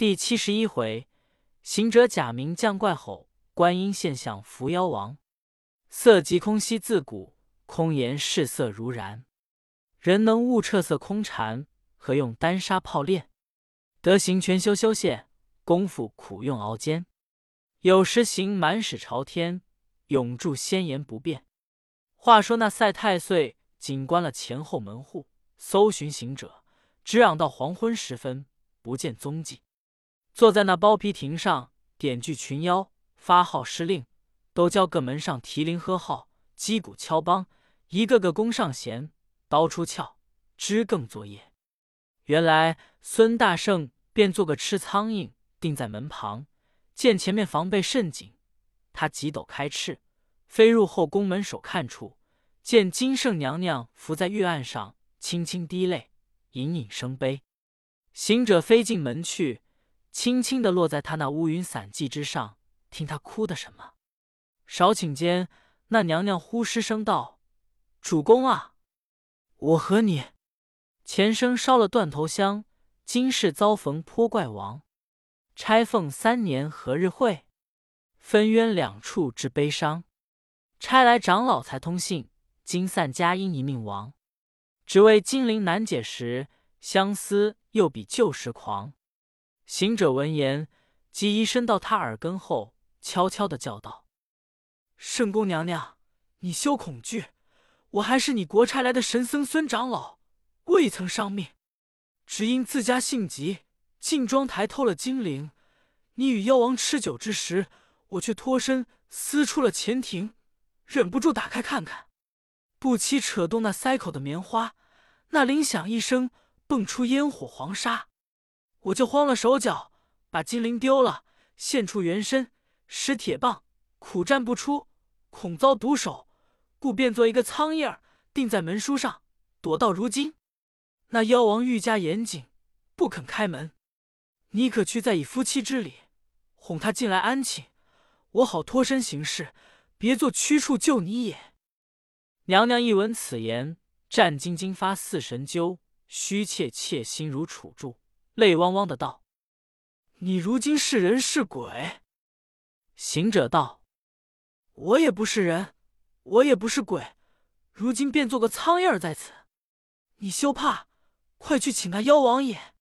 第七十一回，行者假名降怪吼，观音现象伏妖王。色即空兮自古，空言是色如然。人能悟彻色空禅，何用丹砂泡炼？德行全修修炼，功夫苦用熬煎。有时行满使朝天，永驻仙言不变。话说那赛太岁紧关了前后门户，搜寻行者，直嚷到黄昏时分，不见踪迹。坐在那包皮亭上，点聚群妖，发号施令，都叫各门上提铃喝号，击鼓敲梆，一个个弓上弦，刀出鞘，支更作业。原来孙大圣便做个吃苍蝇，定在门旁，见前面防备甚紧，他急抖开翅，飞入后宫门首看处，见金圣娘娘伏在玉案上，轻轻滴泪，隐隐生悲。行者飞进门去。轻轻的落在他那乌云散髻之上，听他哭的什么？少顷间，那娘娘呼失声道：“主公啊，我和你前生烧了断头香，今世遭逢泼怪王，钗凤三年何日会？分冤两处之悲伤。差来长老才通信，今散佳音一命亡。只为金陵难解时，相思又比旧时狂。”行者闻言，即移身到他耳根后，悄悄的叫道：“圣宫娘娘，你休恐惧，我还是你国差来的神僧孙长老，未曾伤命，只因自家性急，进庄台偷了金铃。你与妖王吃酒之时，我却脱身撕出了前庭，忍不住打开看看，不期扯动那塞口的棉花，那铃响一声，蹦出烟火黄沙。”我就慌了手脚，把金铃丢了，现出原身，使铁棒，苦战不出，恐遭毒手，故变作一个苍蝇儿，钉在门书上，躲到如今。那妖王愈加严谨，不肯开门。你可去再以夫妻之礼，哄他进来安寝，我好脱身行事，别做屈处救你也。娘娘一闻此言，战兢兢发似神灸，虚怯怯心如杵柱。泪汪汪的道：“你如今是人是鬼？”行者道：“我也不是人，我也不是鬼，如今变做个苍蝇儿在此。你休怕，快去请那妖王爷。”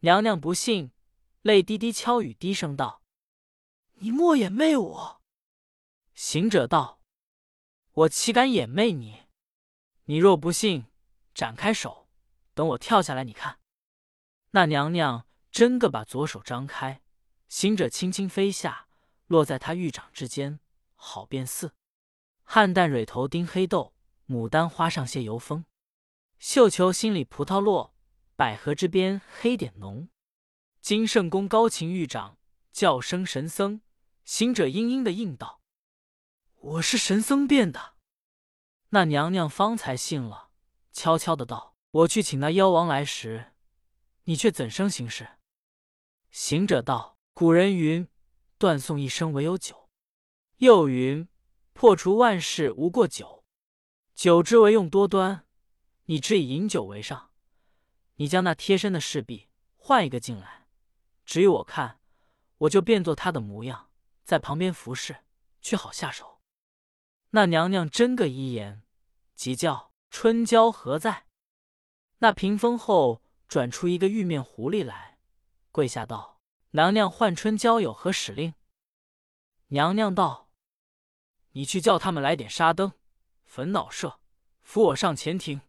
娘娘不信，泪滴滴敲语，低声道：“你莫掩媚我。”行者道：“我岂敢掩媚你？你若不信，展开手，等我跳下来，你看。”那娘娘真个把左手张开，行者轻轻飞下，落在他玉掌之间，好变似汉旦蕊头丁黑豆，牡丹花上谢油风，绣球心里葡萄落，百合之边黑点浓。金圣宫高擎玉掌，叫声神僧。行者嘤嘤的应道：“我是神僧变的。”那娘娘方才信了，悄悄的道：“我去请那妖王来时。”你却怎生行事？行者道：“古人云，断送一生唯有酒；又云，破除万事无过酒。酒之为用多端，你只以饮酒为上。你将那贴身的侍婢换一个进来，只与我看，我就变作他的模样，在旁边服侍，却好下手。”那娘娘真个一言，即叫春娇何在？那屏风后。转出一个玉面狐狸来，跪下道：“娘娘唤春娇有何使令？”娘娘道：“你去叫他们来点沙灯、焚脑舍，扶我上前庭，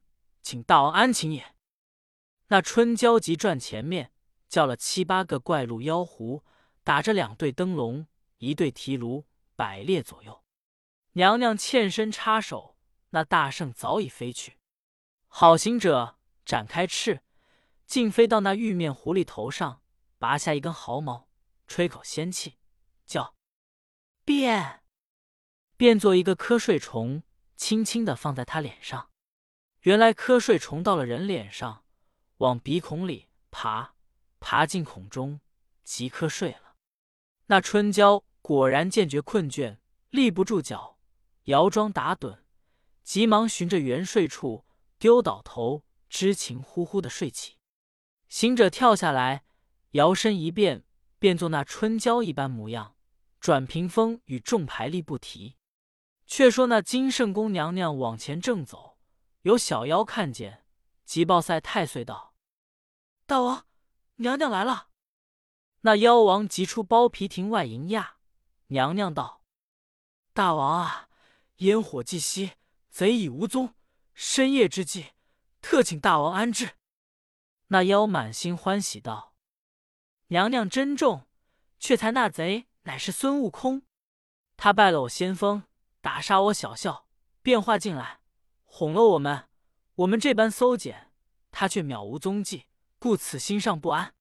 请大王安寝也。”那春娇急转前面，叫了七八个怪鹿妖狐，打着两对灯笼，一对提炉，摆列左右。娘娘欠身插手，那大圣早已飞去。好行者展开翅。竟飞到那玉面狐狸头上，拔下一根毫毛，吹口仙气，叫变，变作一个瞌睡虫，轻轻的放在他脸上。原来瞌睡虫到了人脸上，往鼻孔里爬，爬进孔中，即瞌睡了。那春娇果然见觉困倦，立不住脚，摇桩打盹，急忙寻着原睡处，丢倒头，知情呼呼的睡起。行者跳下来，摇身一变，变作那春娇一般模样，转屏风与众牌力不提。却说那金圣宫娘娘往前正走，有小妖看见，急报赛太岁道：“大王，娘娘来了。”那妖王急出包皮亭外迎驾。娘娘道：“大王啊，烟火既熄，贼已无踪，深夜之际，特请大王安置。”那妖满心欢喜道。娘娘珍重，却才那贼乃是孙悟空，他拜了我先锋，打杀我小校，变化进来，哄了我们。我们这般搜检，他却渺无踪迹，故此心上不安。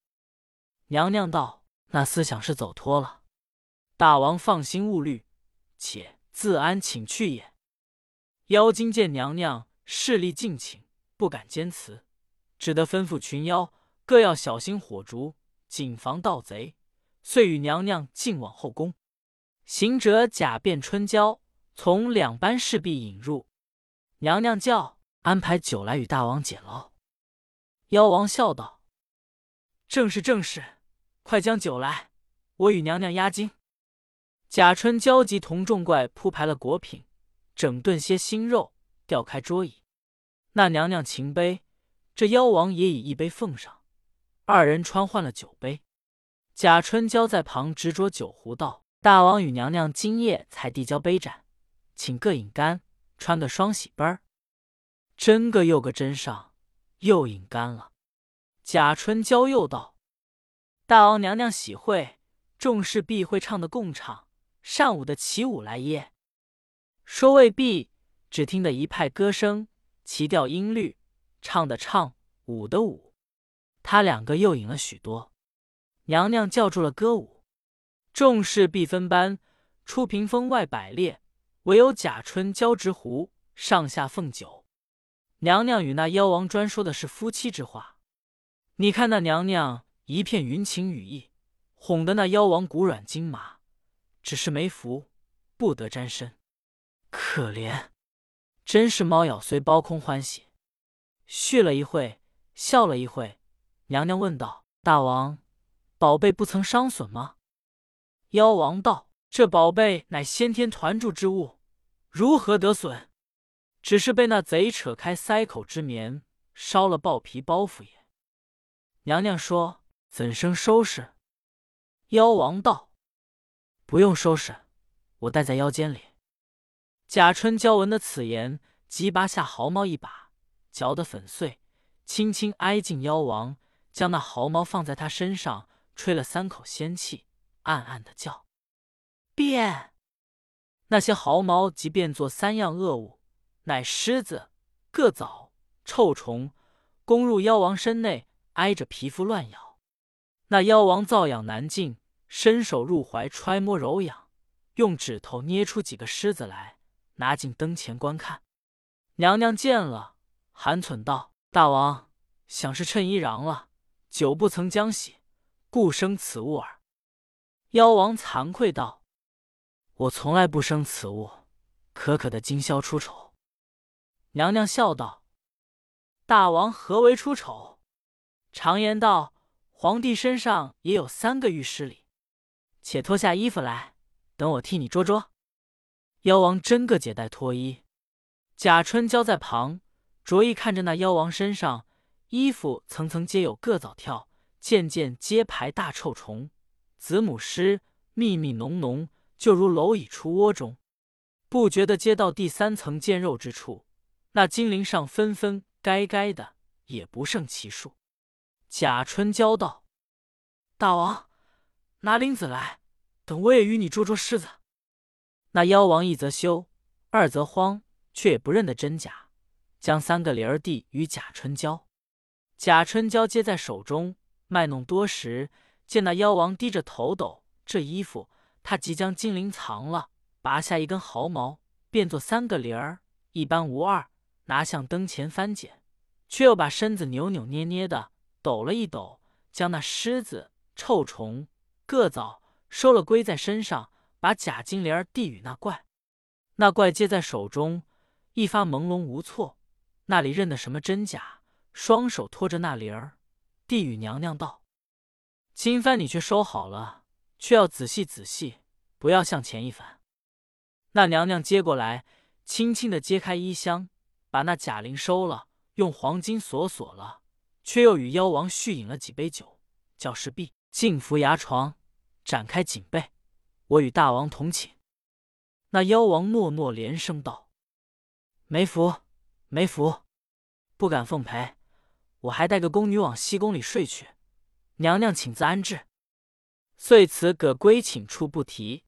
娘娘道：“那思想是走脱了，大王放心勿虑，且自安请去也。”妖精见娘娘势力尽请，不敢坚持，只得吩咐群妖各要小心火烛。谨防盗贼，遂与娘娘进往后宫。行者假扮春娇，从两班侍婢引入。娘娘叫安排酒来与大王解劳。妖王笑道：“正是正是，快将酒来，我与娘娘压惊。”贾春娇急同众怪铺排了果品，整顿些新肉，调开桌椅。那娘娘擎杯，这妖王也以一杯奉上。二人穿换了酒杯，贾春娇在旁执着酒壶道：“大王与娘娘今夜才递交杯盏，请各饮干，穿个双喜杯儿。”真个又个真上，又饮干了。贾春娇又道：“大王娘娘喜会，众事必会唱的共唱，善舞的起舞来耶。”说未必，只听得一派歌声，齐调音律，唱的唱，舞的舞。他两个又饮了许多，娘娘叫住了歌舞，众事必分班出屏风外摆列，唯有贾春交执壶上下奉酒。娘娘与那妖王专说的是夫妻之话，你看那娘娘一片云情雨意，哄得那妖王骨软筋麻，只是没福，不得沾身，可怜，真是猫咬虽包空欢喜。续了一会，笑了一会。娘娘问道：“大王，宝贝不曾伤损吗？”妖王道：“这宝贝乃先天团铸之物，如何得损？只是被那贼扯开塞口之棉，烧了豹皮包袱也。”娘娘说：“怎生收拾？”妖王道：“不用收拾，我带在腰间里。”贾春娇闻的此言，即拔下毫毛一把，嚼得粉碎，轻轻挨近妖王。将那毫毛放在他身上，吹了三口仙气，暗暗的叫变。那些毫毛即变作三样恶物，乃虱子、个蚤、臭虫，攻入妖王身内，挨着皮肤乱咬。那妖王瘙痒难禁，伸手入怀揣摸揉痒，用指头捏出几个虱子来，拿进灯前观看。娘娘见了，含忖道：“大王想是趁衣瓤了。”久不曾将洗，故生此物耳。妖王惭愧道：“我从来不生此物，可可的今宵出丑。”娘娘笑道：“大王何为出丑？常言道，皇帝身上也有三个御史里。且脱下衣服来，等我替你捉捉。”妖王真个解带脱衣，贾春娇在旁着意看着那妖王身上。衣服层层皆有各藻跳，件件皆排大臭虫，子母虱密密浓浓，就如蝼蚁出窝中。不觉得接到第三层见肉之处，那精灵上纷纷该该的，也不胜其数。贾春娇道：“大王拿铃子来，等我也与你捉捉虱子。”那妖王一则羞，二则慌，却也不认得真假，将三个铃儿递与贾春娇。贾春娇接在手中，卖弄多时，见那妖王低着头抖，这衣服他即将金铃藏了，拔下一根毫毛，变作三个铃儿，一般无二，拿向灯前翻检，却又把身子扭扭捏捏的抖了一抖，将那虱子、臭虫、虼蚤收了归在身上，把假金铃儿递与那怪。那怪接在手中，一发朦胧无措，那里认得什么真假？双手托着那铃儿，递与娘娘道：“金幡你却收好了，却要仔细仔细，不要向前一翻。”那娘娘接过来，轻轻的揭开衣箱，把那贾琏收了，用黄金锁锁了，却又与妖王续饮了几杯酒，叫侍婢进扶牙床，展开锦被，我与大王同寝。那妖王诺诺连声道：“没福，没福，不敢奉陪。我还带个宫女往西宫里睡去，娘娘请自安置。”遂辞葛归寝处不提。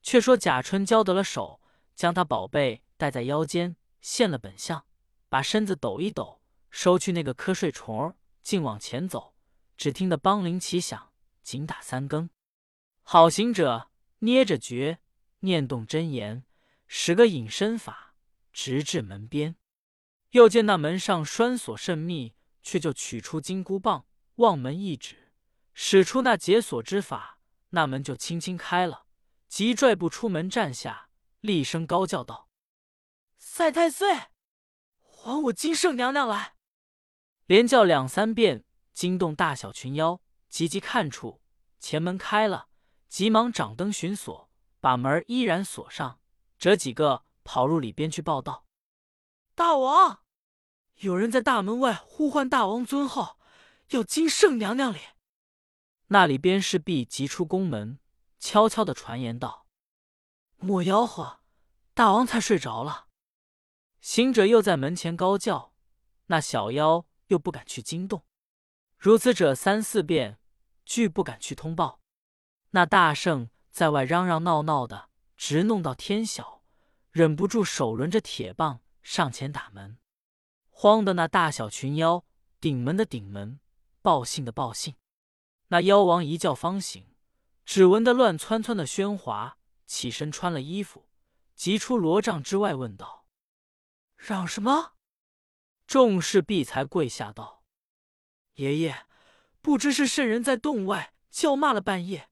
却说贾春交得了手，将他宝贝带在腰间，现了本相，把身子抖一抖，收去那个瞌睡虫儿，竟往前走。只听得梆铃齐响，紧打三更。好行者捏着诀。念动真言，使个隐身法，直至门边。又见那门上栓锁甚密，却就取出金箍棒，望门一指，使出那解锁之法，那门就轻轻开了。急拽步出门，站下，厉声高叫道：“赛太岁，还我金圣娘娘来！”连叫两三遍，惊动大小群妖，急急看处，前门开了，急忙掌灯寻锁。把门依然锁上，折几个跑入里边去报道：“大王，有人在大门外呼唤大王尊号，要金圣娘娘里。”那里边侍婢急出宫门，悄悄的传言道：“莫吆喝，大王才睡着了。”行者又在门前高叫，那小妖又不敢去惊动。如此者三四遍，俱不敢去通报。那大圣。在外嚷嚷闹闹的，直弄到天晓，忍不住手抡着铁棒上前打门，慌的那大小群妖顶门的顶门，报信的报信。那妖王一觉方醒，只闻得乱窜窜的喧哗，起身穿了衣服，急出罗帐之外，问道：“嚷什么？”众侍婢才跪下道：“爷爷，不知是圣人在洞外叫骂了半夜。”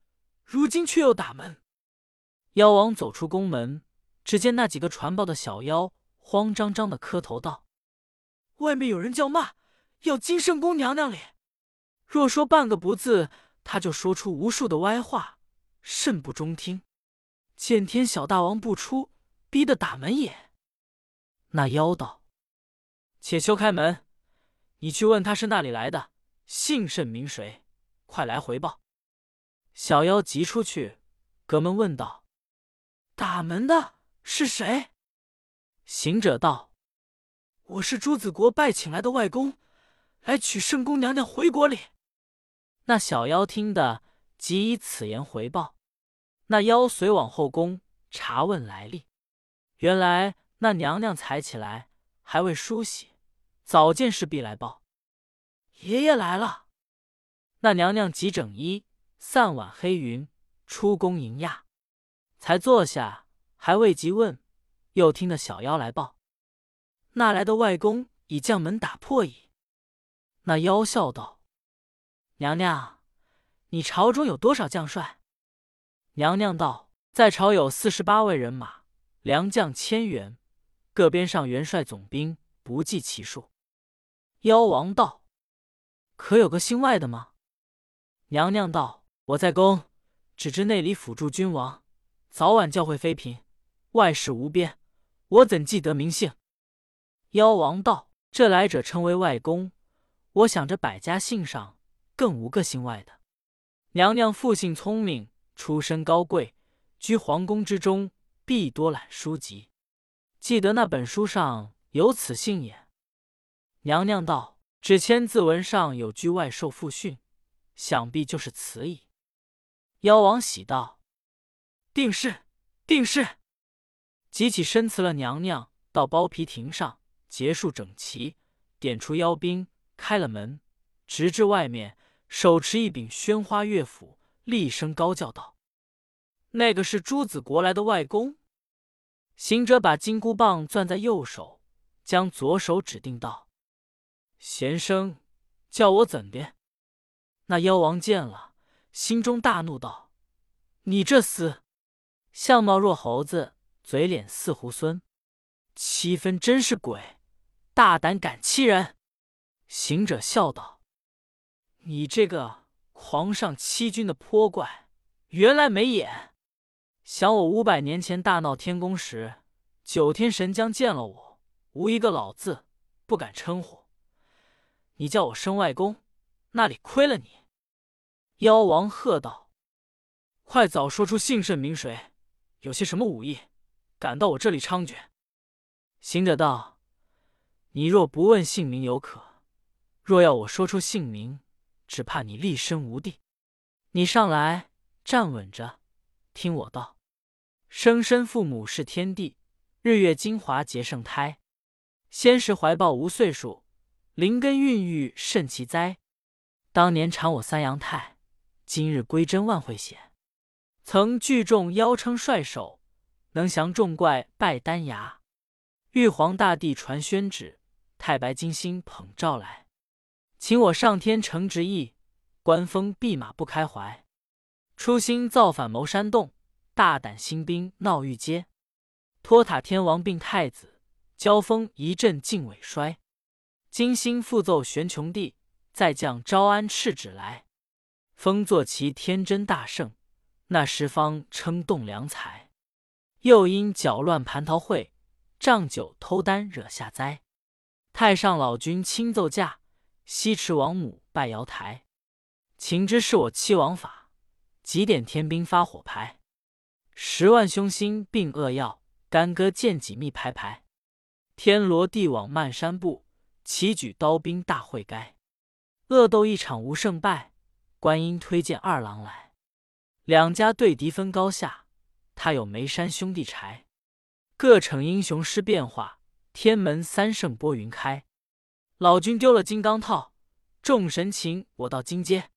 如今却又打门，妖王走出宫门，只见那几个传报的小妖慌张张的磕头道：“外面有人叫骂，要金圣宫娘娘脸。若说半个不字，他就说出无数的歪话，甚不中听。见天小大王不出，逼得打门也。”那妖道：“且休开门，你去问他是那里来的，姓甚名谁，快来回报。”小妖急出去，隔门问道：“打门的是谁？”行者道：“我是朱子国拜请来的外公，来取圣宫娘娘回国里。”那小妖听得，即以此言回报。那妖随往后宫查问来历，原来那娘娘才起来，还未梳洗，早见侍婢来报：“爷爷来了。”那娘娘即整衣。散挽黑云，出宫迎驾，才坐下，还未及问，又听得小妖来报：“那来的外公已将门打破矣。”那妖笑道：“娘娘，你朝中有多少将帅？”娘娘道：“在朝有四十八位人马，良将千员，各边上元帅总兵不计其数。”妖王道：“可有个姓外的吗？”娘娘道。我在宫，只知内里辅助君王，早晚教诲妃嫔，外事无边，我怎记得名姓？妖王道：“这来者称为外公，我想着百家姓上更无个姓外的。娘娘父姓聪明，出身高贵，居皇宫之中，必多览书籍，记得那本书上有此姓也。”娘娘道：“只千字文上有句外受父训，想必就是此矣。”妖王喜道：“定是，定是。”即起身辞了娘娘，到包皮亭上结束整齐，点出妖兵，开了门，直至外面，手持一柄宣花乐斧，厉声高叫道：“那个是朱子国来的外公。”行者把金箍棒攥在右手，将左手指定道：“贤生，叫我怎的？”那妖王见了。心中大怒，道：“你这厮，相貌若猴子，嘴脸似猢狲，七分真是鬼，大胆敢欺人！”行者笑道：“你这个狂上欺君的泼怪，原来没眼！想我五百年前大闹天宫时，九天神将见了我，无一个老字，不敢称呼。你叫我生外公，那里亏了你？妖王喝道：“快早说出姓甚名谁，有些什么武艺，敢到我这里猖獗？”行者道：“你若不问姓名犹可，若要我说出姓名，只怕你立身无地。你上来站稳着，听我道：生身父母是天地，日月精华结圣胎，先时怀抱无岁数。”灵根孕育甚奇哉！当年产我三阳胎，今日归真万会显。曾聚众妖称帅首，能降众怪拜丹崖。玉皇大帝传宣旨，太白金星捧诏来，请我上天承旨意，官封弼马不开怀。初心造反谋山洞，大胆兴兵闹玉阶。托塔天王并太子，交锋一阵尽尾衰。金星复奏玄穹帝，再降招安敕旨来，封作其天真大圣，那十方称栋梁才。又因搅乱蟠桃会，仗酒偷丹惹下灾。太上老君亲奏驾，西池王母拜瑶台。情知是我欺王法，几点天兵发火牌。十万凶星并恶药，干戈剑戟密排排。天罗地网漫山布。齐举刀兵大会该，恶斗一场无胜败。观音推荐二郎来，两家对敌分高下。他有眉山兄弟柴，各逞英雄施变化。天门三圣拨云开，老君丢了金刚套，众神擒我到金阶。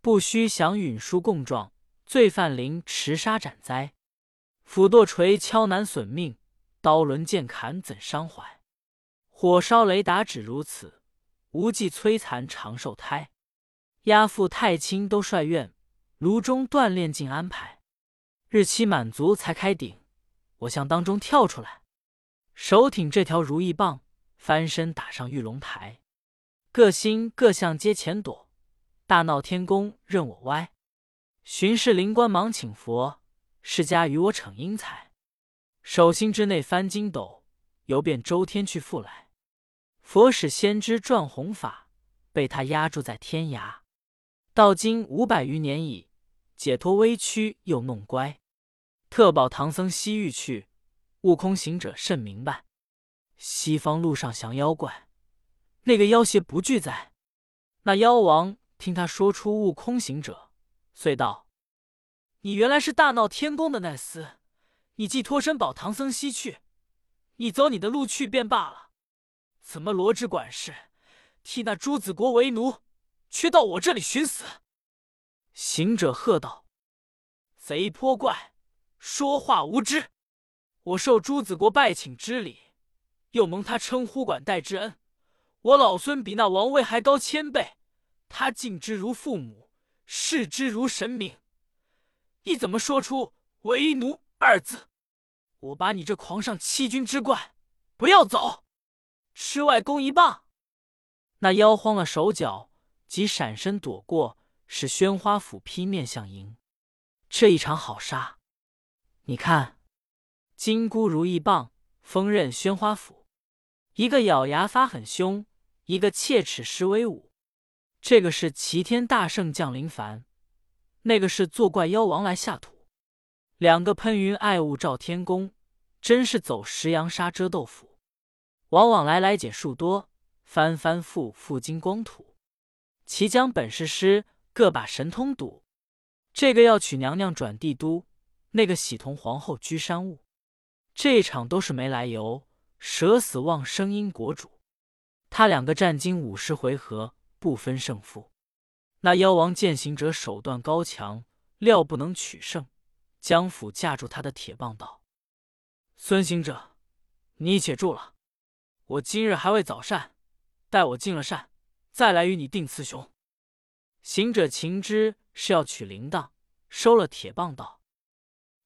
不须降允书供状，罪犯临持杀斩灾。斧剁锤敲难损命，刀轮剑砍怎伤怀？火烧雷打只如此，无忌摧残长寿胎。押赴太清都帅院，炉中锻炼尽安排。日期满足才开顶，我向当中跳出来，手挺这条如意棒，翻身打上玉龙台。各星各相皆前躲，大闹天宫任我歪。巡视灵官忙请佛，释迦与我逞英才。手心之内翻筋斗，游遍周天去复来。佛使先知转弘法，被他压住在天涯。到今五百余年矣，解脱微躯又弄乖。特保唐僧西域去，悟空行者甚明白。西方路上降妖怪，那个妖邪不惧哉？那妖王听他说出悟空行者，遂道：“你原来是大闹天宫的那厮，你既脱身保唐僧西去，你走你的路去便罢了。”怎么罗织管事，替那朱子国为奴，却到我这里寻死？行者喝道：“贼泼怪，说话无知！我受朱子国拜请之礼，又蒙他称呼管待之恩，我老孙比那王位还高千倍，他敬之如父母，视之如神明。你怎么说出为奴二字？我把你这狂上欺君之怪，不要走！”吃外公一棒，那妖慌了手脚，即闪身躲过，使宣花斧劈面相迎。这一场好杀！你看，金箍如意棒，锋刃宣花斧，一个咬牙发狠凶，一个切齿施威武。这个是齐天大圣降临凡，那个是作怪妖王来下土。两个喷云爱雾照天宫，真是走石羊沙遮豆腐。往往来来解数多，翻翻覆覆金光土。其将本事师，各把神通赌。这个要娶娘娘转帝都，那个喜同皇后居山坞。这一场都是没来由，舍死忘生因国主。他两个战经五十回合，不分胜负。那妖王见行者手段高强，料不能取胜，将斧架住他的铁棒道：“孙行者，你且住了。”我今日还未早膳，待我进了膳，再来与你定雌雄。行者情知是要取铃铛，收了铁棒道：“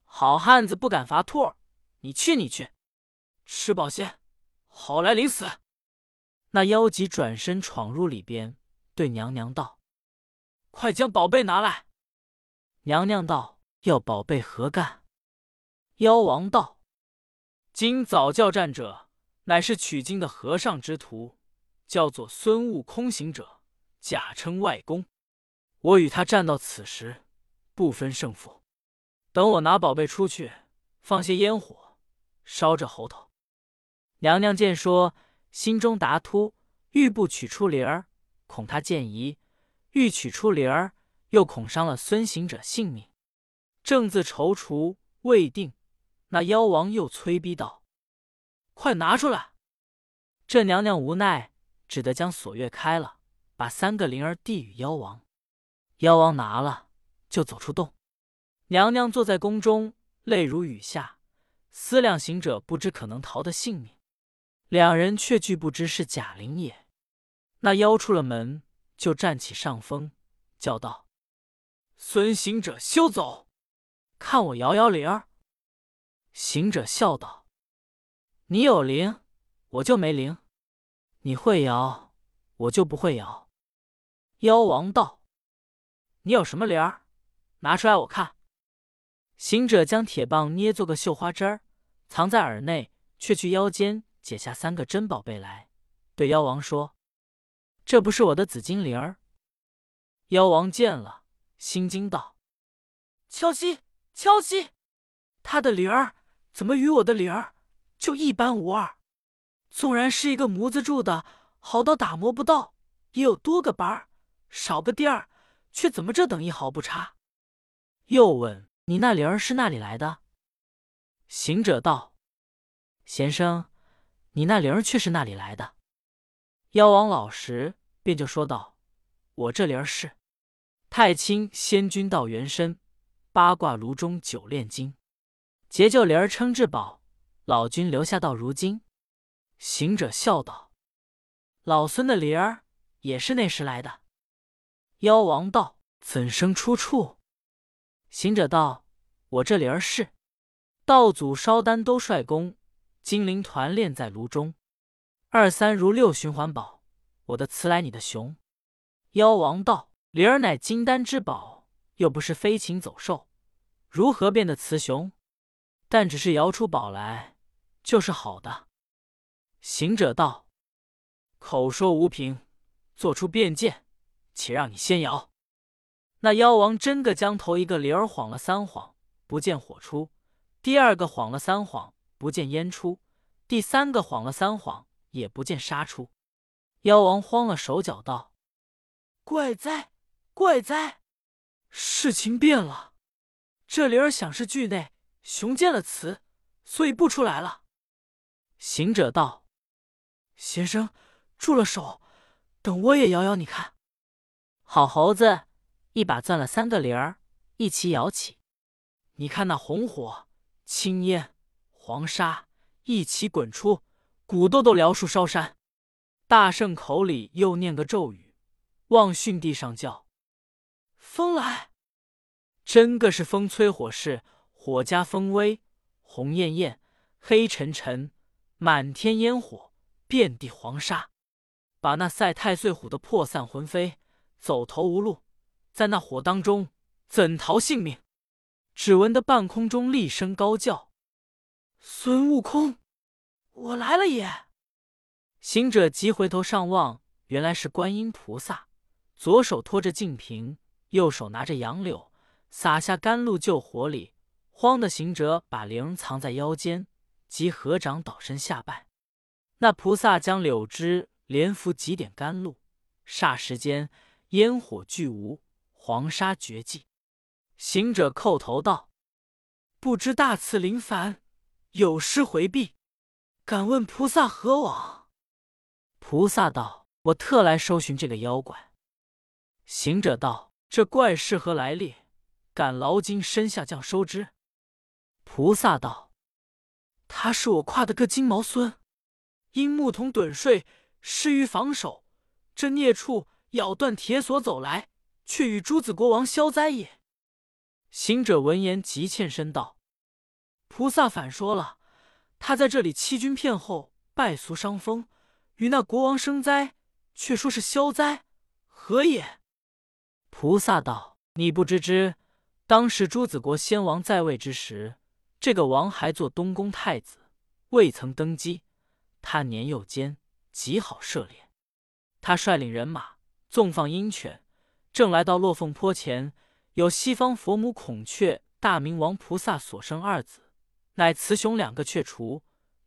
好汉子不敢伐兔儿，你去你去，吃饱些，好来临死。”那妖姬转身闯入里边，对娘娘道：“快将宝贝拿来。”娘娘道：“要宝贝何干？”妖王道：“今早教战者，乃是取经的和尚之徒，叫做孙悟空行者，假称外公。我与他战到此时，不分胜负。等我拿宝贝出去，放些烟火，烧着猴头。”娘娘见说，心中达突，欲不取出灵儿，恐他见疑；欲取出灵儿，又恐伤了孙行者性命。正自踌躇未定。那妖王又催逼道：“快拿出来！”这娘娘无奈，只得将锁钺开了，把三个灵儿递与妖王。妖王拿了，就走出洞。娘娘坐在宫中，泪如雨下，思量行者不知可能逃得性命，两人却俱不知是假灵也。那妖出了门，就占起上风，叫道：“孙行者休走，看我摇摇铃儿。”行者笑道：“你有灵，我就没灵；你会摇，我就不会摇。”妖王道：“你有什么灵儿？拿出来我看。”行者将铁棒捏做个绣花针儿，藏在耳内，却去腰间解下三个珍宝贝来，对妖王说：“这不是我的紫金铃儿。”妖王见了，心惊道：“敲西，敲西，他的灵儿！”怎么与我的灵儿就一般无二？纵然是一个模子铸的，好到打磨不到，也有多个板儿，少个垫儿，却怎么这等一毫不差？又问你那灵儿是哪里来的？行者道：“贤生，你那灵儿却是哪里来的？”妖王老实，便就说道：“我这灵儿是太清仙君道元身，八卦炉中九炼金。”结就灵儿称至宝，老君留下到如今。行者笑道：“老孙的灵儿也是那时来的。”妖王道：“怎生出处？”行者道：“我这灵儿是道祖烧丹都帅功，精灵团炼在炉中，二三如六循环宝。我的词来你的雄。”妖王道：“灵儿乃金丹之宝，又不是飞禽走兽，如何变得雌雄？”但只是摇出宝来，就是好的。行者道：“口说无凭，做出辩见，且让你先摇。”那妖王真个将头一个铃儿晃了三晃，不见火出；第二个晃了三晃，不见烟出；第三个晃了三晃，也不见沙出。妖王慌了手脚，道：“怪哉，怪哉！事情变了，这灵儿想是惧内。”熊见了词，所以不出来了。行者道：“先生，住了手，等我也摇摇，你看。”好猴子一把攥了三个铃儿，一起摇起。你看那红火、青烟、黄沙一起滚出，鼓豆豆燎树烧山。大圣口里又念个咒语，望巽地上叫：“风来！”真个是风吹火势。火加风威，红艳艳，黑沉沉，满天烟火，遍地黄沙，把那赛太岁虎的破散魂飞，走投无路，在那火当中怎逃性命？只闻得半空中厉声高叫：“孙悟空，我来了也！”行者急回头上望，原来是观音菩萨，左手托着净瓶，右手拿着杨柳，撒下甘露救火里。慌的行者把铃藏在腰间，即合掌倒身下拜。那菩萨将柳枝连拂几点甘露，霎时间烟火俱无，黄沙绝迹。行者叩头道：“不知大慈林凡，有失回避，敢问菩萨何往？”菩萨道：“我特来收寻这个妖怪。”行者道：“这怪是何来历？敢劳金身下降收之？”菩萨道：“他是我跨的个金毛孙，因牧童盹睡，失于防守，这孽畜咬断铁锁走来，却与诸子国王消灾也。”行者闻言，急欠身道：“菩萨反说了，他在这里欺君骗后，败俗伤风，与那国王生灾，却说是消灾，何也？”菩萨道：“你不知之，当时朱子国先王在位之时，这个王还做东宫太子，未曾登基。他年幼间，极好射猎。他率领人马，纵放鹰犬，正来到落凤坡前，有西方佛母孔雀大明王菩萨所生二子，乃雌雄两个雀雏，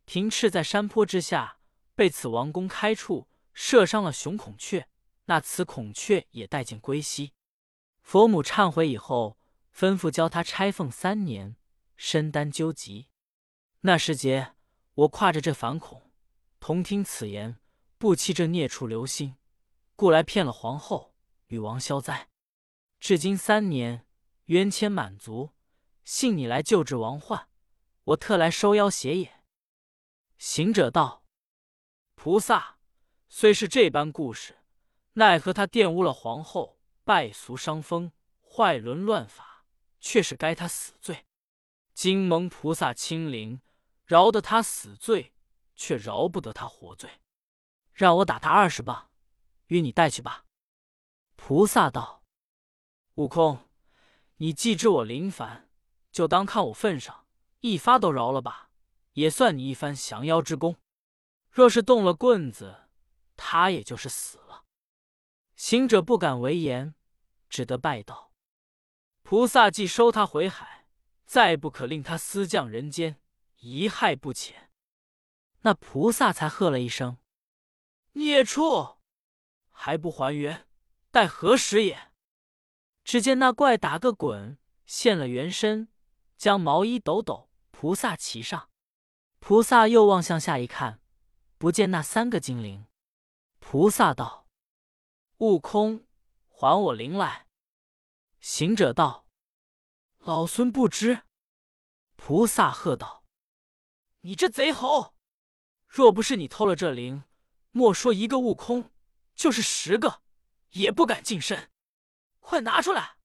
停翅在山坡之下，被此王公开处射伤了雄孔雀，那雌孔雀也带剑归西。佛母忏悔以后，吩咐教他拆凤三年，身担究极。那时节，我挎着这反孔，同听此言，不期这孽畜留心，故来骗了皇后，与王消灾。至今三年，冤愆满足，幸你来救治王患，我特来收妖邪也。行者道。菩萨虽是这般故事，奈何他玷污了皇后，败俗伤风，坏伦乱法，却是该他死罪。今蒙菩萨亲临，饶得他死罪，却饶不得他活罪。让我打他二十棒，与你带去吧。菩萨道：“悟空，你既知我林凡，就当看我份上，一发都饶了吧，也算你一番降妖之功。”若是动了棍子，他也就是死了。行者不敢为言，只得拜道：“菩萨既收他回海，再不可令他私降人间，一害不浅。”那菩萨才喝了一声：“孽畜，还不还原，待何时也？”只见那怪打个滚，现了原身，将毛衣抖抖，菩萨骑上。菩萨又望向下一看。不见那三个精灵，菩萨道：“悟空，还我灵来！”行者道：“老孙不知。”菩萨喝道：“你这贼猴！若不是你偷了这灵，莫说一个悟空，就是十个也不敢近身。快拿出来！”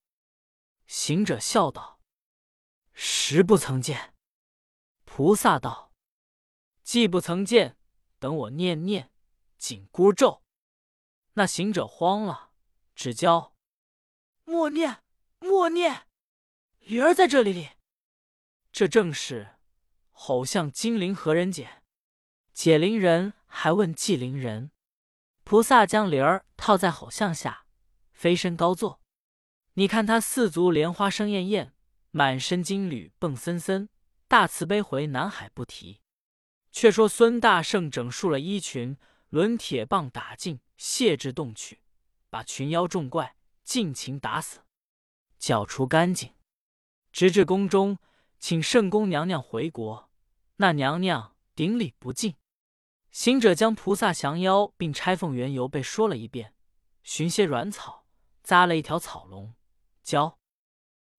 行者笑道：“实不曾见。”菩萨道：“既不曾见。”等我念念紧箍咒，那行者慌了，只教默念默念，灵儿在这里里。这正是吼向金灵何人解？解铃人还问系铃人。菩萨将铃儿套在吼像下，飞身高坐。你看他四足莲花生艳艳，满身金缕蹦森森，大慈悲回南海不提。却说孙大圣整束了衣裙，抡铁棒打尽，谢至洞去，把群妖众怪尽情打死，剿除干净，直至宫中，请圣宫娘娘回国。那娘娘顶礼不敬。行者将菩萨降妖并拆凤缘由被说了一遍，寻些软草扎了一条草龙，教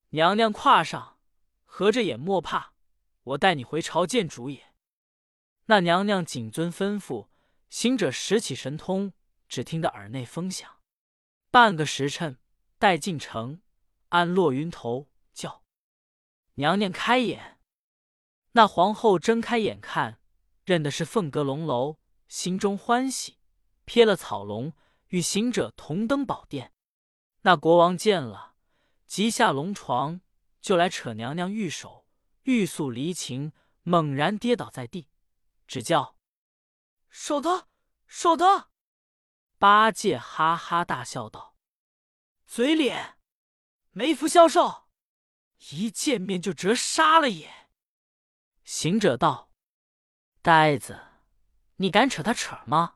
娘娘跨上，合着眼莫怕，我带你回朝见主也。那娘娘谨遵吩咐，行者拾起神通，只听得耳内风响。半个时辰，待进城，按落云头，叫娘娘开眼。那皇后睁开眼看，认的是凤阁龙楼，心中欢喜，瞥了草龙，与行者同登宝殿。那国王见了，即下龙床，就来扯娘娘玉手，欲诉离情，猛然跌倒在地。只叫守得，守得！八戒哈哈大笑道：“嘴脸，没福消受，一见面就折杀了也。”行者道：“呆子，你敢扯他扯吗？”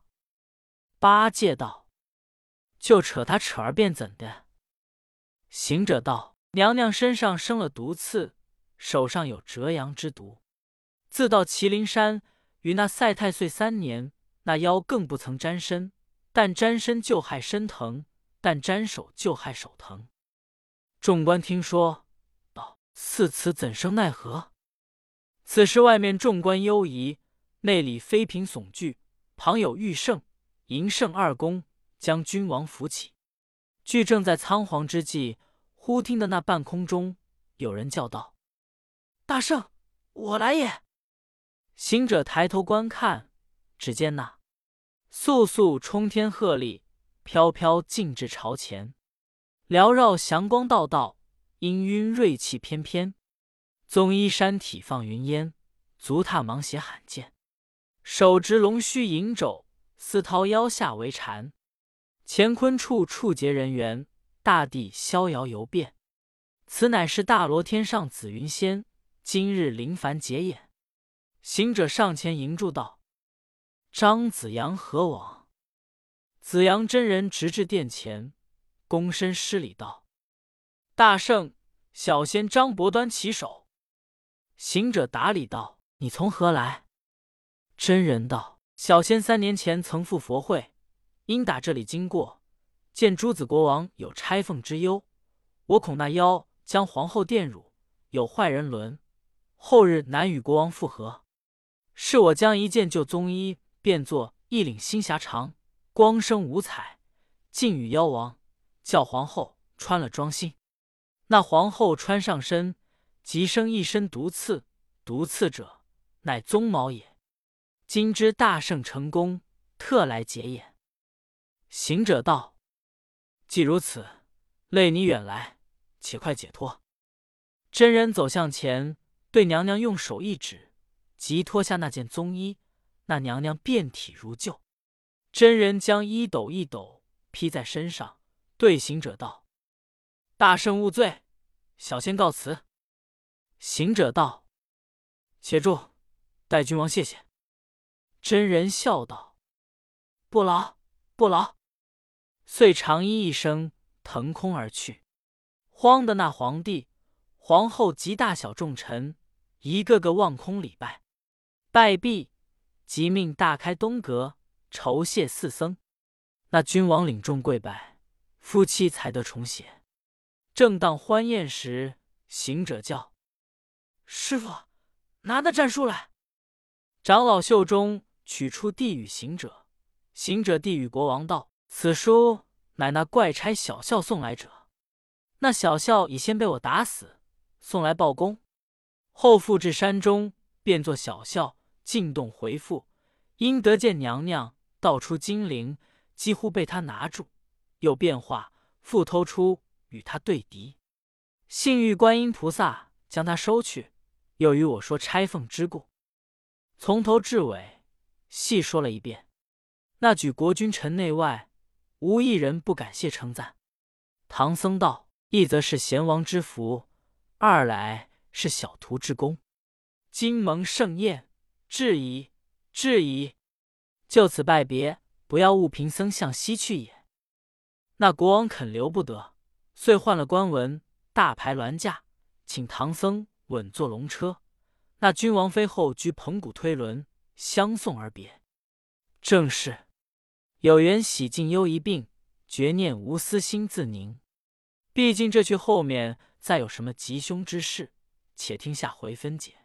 八戒道：“就扯他扯儿便怎的？”行者道：“娘娘身上生了毒刺，手上有折阳之毒，自到麒麟山。”与那赛太岁三年，那妖更不曾沾身，但沾身就害身疼，但沾手就害手疼。众官听说，道：“似此怎生奈何？”此时外面众官忧疑，内里妃嫔悚惧，旁有玉圣、银圣二公将君王扶起。据正在仓皇之际，忽听得那半空中有人叫道：“大圣，我来也！”行者抬头观看，只见那簌簌冲天鹤唳，飘飘径至朝前。缭绕祥光道道，氤氲瑞气翩翩。宗衣山体放云烟，足踏芒鞋罕见。手执龙须银肘，丝绦腰下为缠。乾坤处处结人缘，大地逍遥游遍。此乃是大罗天上紫云仙，今日临凡结眼。行者上前迎住道：“张子阳何往？”子阳真人直至殿前，躬身施礼道：“大圣，小仙张伯端起手。”行者答礼道：“你从何来？”真人道：“小仙三年前曾赴佛会，因打这里经过，见诸子国王有拆凤之忧，我恐那妖将皇后玷辱，有坏人伦，后日难与国王复合。是我将一件旧宗衣变作一领新霞裳，光生五彩，尽与妖王，叫皇后穿了装新。那皇后穿上身。”即生一身毒刺，毒刺者乃鬃毛也。今知大圣成功，特来解也。行者道：“既如此，累你远来，且快解脱。”真人走向前，对娘娘用手一指，即脱下那件宗衣，那娘娘遍体如旧。真人将衣斗一斗披在身上，对行者道：“大圣勿罪，小仙告辞。”行者道：“且住，待君王谢谢。”真人笑道：“不劳，不劳。”遂长揖一声，腾空而去。慌的那皇帝、皇后及大小众臣，一个个望空礼拜，拜毕，即命大开东阁，酬谢四僧。那君王领众跪拜，夫妻才得重写。正当欢宴时，行者叫。师傅，拿那战书来。长老袖中取出，递与行者。行者递与国王道：“此书乃那怪差小校送来者。那小校已先被我打死，送来报功。后复至山中，变作小校，进洞回复。因得见娘娘，道出金铃，几乎被他拿住，又变化，复偷出与他对敌。幸遇观音菩萨，将他收去。”又与我说拆凤之故，从头至尾细说了一遍。那举国君臣内外，无一人不感谢称赞。唐僧道：“一则是贤王之福，二来是小徒之功。今蒙盛宴，至矣，至矣。就此拜别，不要误贫僧向西去也。”那国王肯留不得，遂换了官文，大排銮驾，请唐僧。稳坐龙车，那君王妃后居棚鼓推轮相送而别。正是有缘喜尽忧一并，绝念无私心自宁。毕竟这句后面再有什么吉凶之事，且听下回分解。